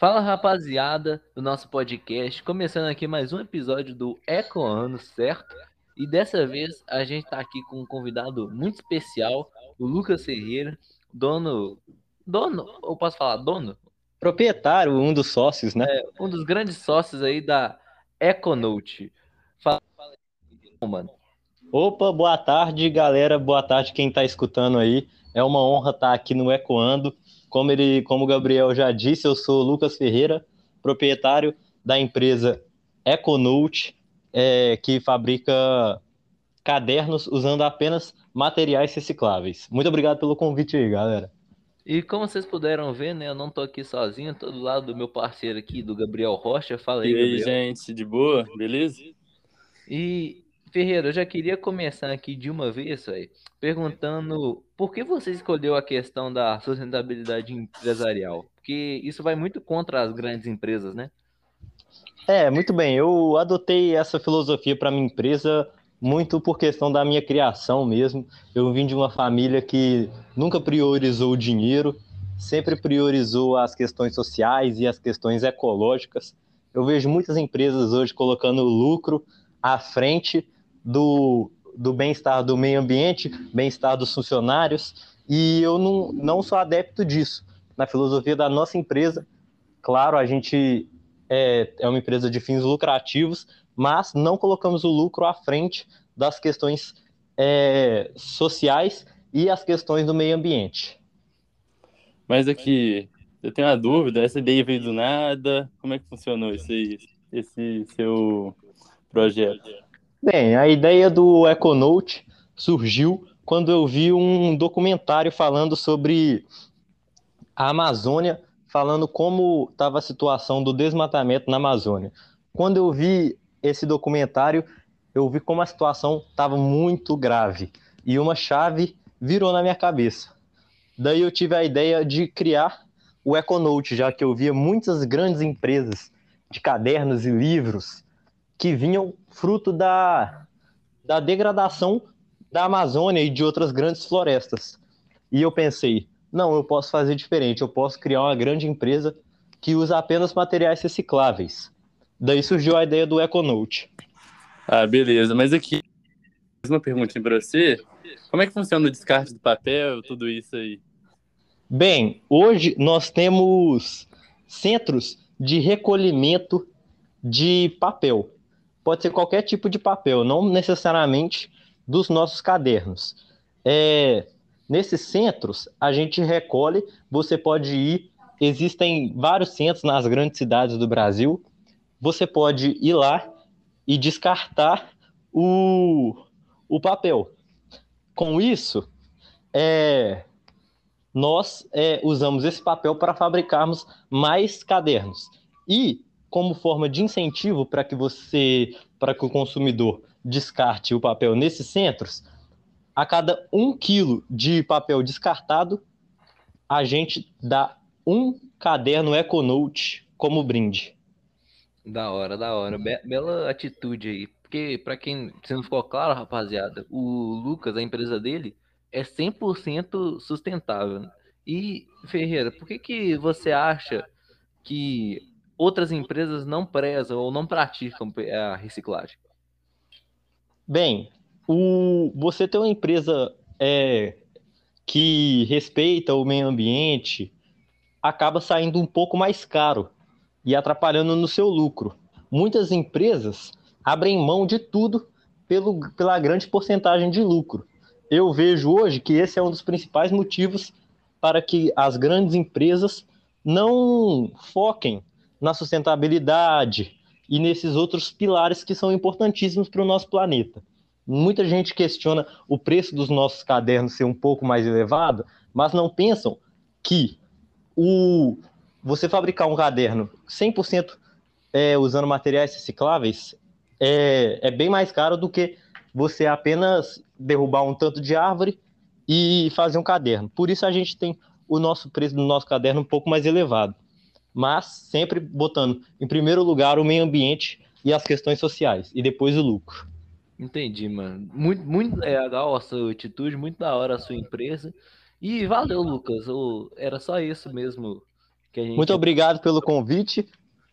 Fala rapaziada do nosso podcast, começando aqui mais um episódio do Ecoano, certo? E dessa vez a gente tá aqui com um convidado muito especial, o Lucas Ferreira, dono. Dono? Ou posso falar dono? Proprietário, um dos sócios, né? É, um dos grandes sócios aí da Econote. Fala, fala aí, mano. Opa, boa tarde, galera. Boa tarde quem tá escutando aí. É uma honra estar aqui no Ecoando. Como ele, como o Gabriel já disse, eu sou Lucas Ferreira, proprietário da empresa Econote, é, que fabrica cadernos usando apenas materiais recicláveis. Muito obrigado pelo convite aí, galera. E como vocês puderam ver, né, eu não tô aqui sozinho, tô do lado do meu parceiro aqui, do Gabriel Rocha. Fala aí, E aí, Gabriel. gente, de boa? Beleza? E, Ferreira, eu já queria começar aqui de uma vez, véio, perguntando por que você escolheu a questão da sustentabilidade empresarial? Porque isso vai muito contra as grandes empresas, né? É, muito bem. Eu adotei essa filosofia para minha empresa muito por questão da minha criação mesmo. Eu vim de uma família que nunca priorizou o dinheiro, sempre priorizou as questões sociais e as questões ecológicas. Eu vejo muitas empresas hoje colocando o lucro à frente do, do bem-estar do meio ambiente, bem-estar dos funcionários, e eu não, não sou adepto disso. Na filosofia da nossa empresa, claro, a gente é, é uma empresa de fins lucrativos, mas não colocamos o lucro à frente das questões é, sociais e as questões do meio ambiente. Mas aqui, eu tenho uma dúvida, essa ideia veio do nada, como é que funcionou esse, esse seu projeto? Bem, a ideia do Econote surgiu quando eu vi um documentário falando sobre a Amazônia, falando como estava a situação do desmatamento na Amazônia. Quando eu vi esse documentário, eu vi como a situação estava muito grave e uma chave virou na minha cabeça. Daí eu tive a ideia de criar o Econote, já que eu via muitas grandes empresas de cadernos e livros que vinham fruto da, da degradação da Amazônia e de outras grandes florestas. E eu pensei, não, eu posso fazer diferente, eu posso criar uma grande empresa que usa apenas materiais recicláveis. Daí surgiu a ideia do Econote. Ah, beleza. Mas aqui, mais uma perguntinha para você. Como é que funciona o descarte do papel, tudo isso aí? Bem, hoje nós temos centros de recolhimento de papel. Pode ser qualquer tipo de papel, não necessariamente dos nossos cadernos. É, nesses centros, a gente recolhe, você pode ir, existem vários centros nas grandes cidades do Brasil, você pode ir lá e descartar o, o papel. Com isso, é, nós é, usamos esse papel para fabricarmos mais cadernos. E, como forma de incentivo para que você, para que o consumidor descarte o papel nesses centros, a cada um quilo de papel descartado, a gente dá um caderno Econote como brinde. Da hora, da hora. Be bela atitude aí. Porque, para quem se não ficou claro, rapaziada, o Lucas, a empresa dele, é 100% sustentável. E, Ferreira, por que, que você acha que outras empresas não prezam ou não praticam a reciclagem? Bem, o, você ter uma empresa é, que respeita o meio ambiente acaba saindo um pouco mais caro e atrapalhando no seu lucro. Muitas empresas abrem mão de tudo pelo, pela grande porcentagem de lucro. Eu vejo hoje que esse é um dos principais motivos para que as grandes empresas não foquem na sustentabilidade e nesses outros pilares que são importantíssimos para o nosso planeta. Muita gente questiona o preço dos nossos cadernos ser um pouco mais elevado, mas não pensam que o, você fabricar um caderno 100% é, usando materiais recicláveis é, é bem mais caro do que você apenas derrubar um tanto de árvore e fazer um caderno. Por isso a gente tem o nosso preço do nosso caderno um pouco mais elevado, mas sempre botando em primeiro lugar o meio ambiente e as questões sociais e depois o lucro. Entendi, mano. Muito, muito legal a sua atitude, muito da hora a sua empresa. E valeu, Lucas. Era só isso mesmo Que a gente... Muito obrigado pelo convite.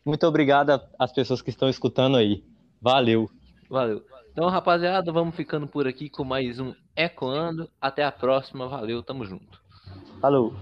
Muito obrigado às pessoas que estão escutando aí. Valeu. Valeu. Então, rapaziada, vamos ficando por aqui com mais um Ecoando. Até a próxima. Valeu, tamo junto. Falou.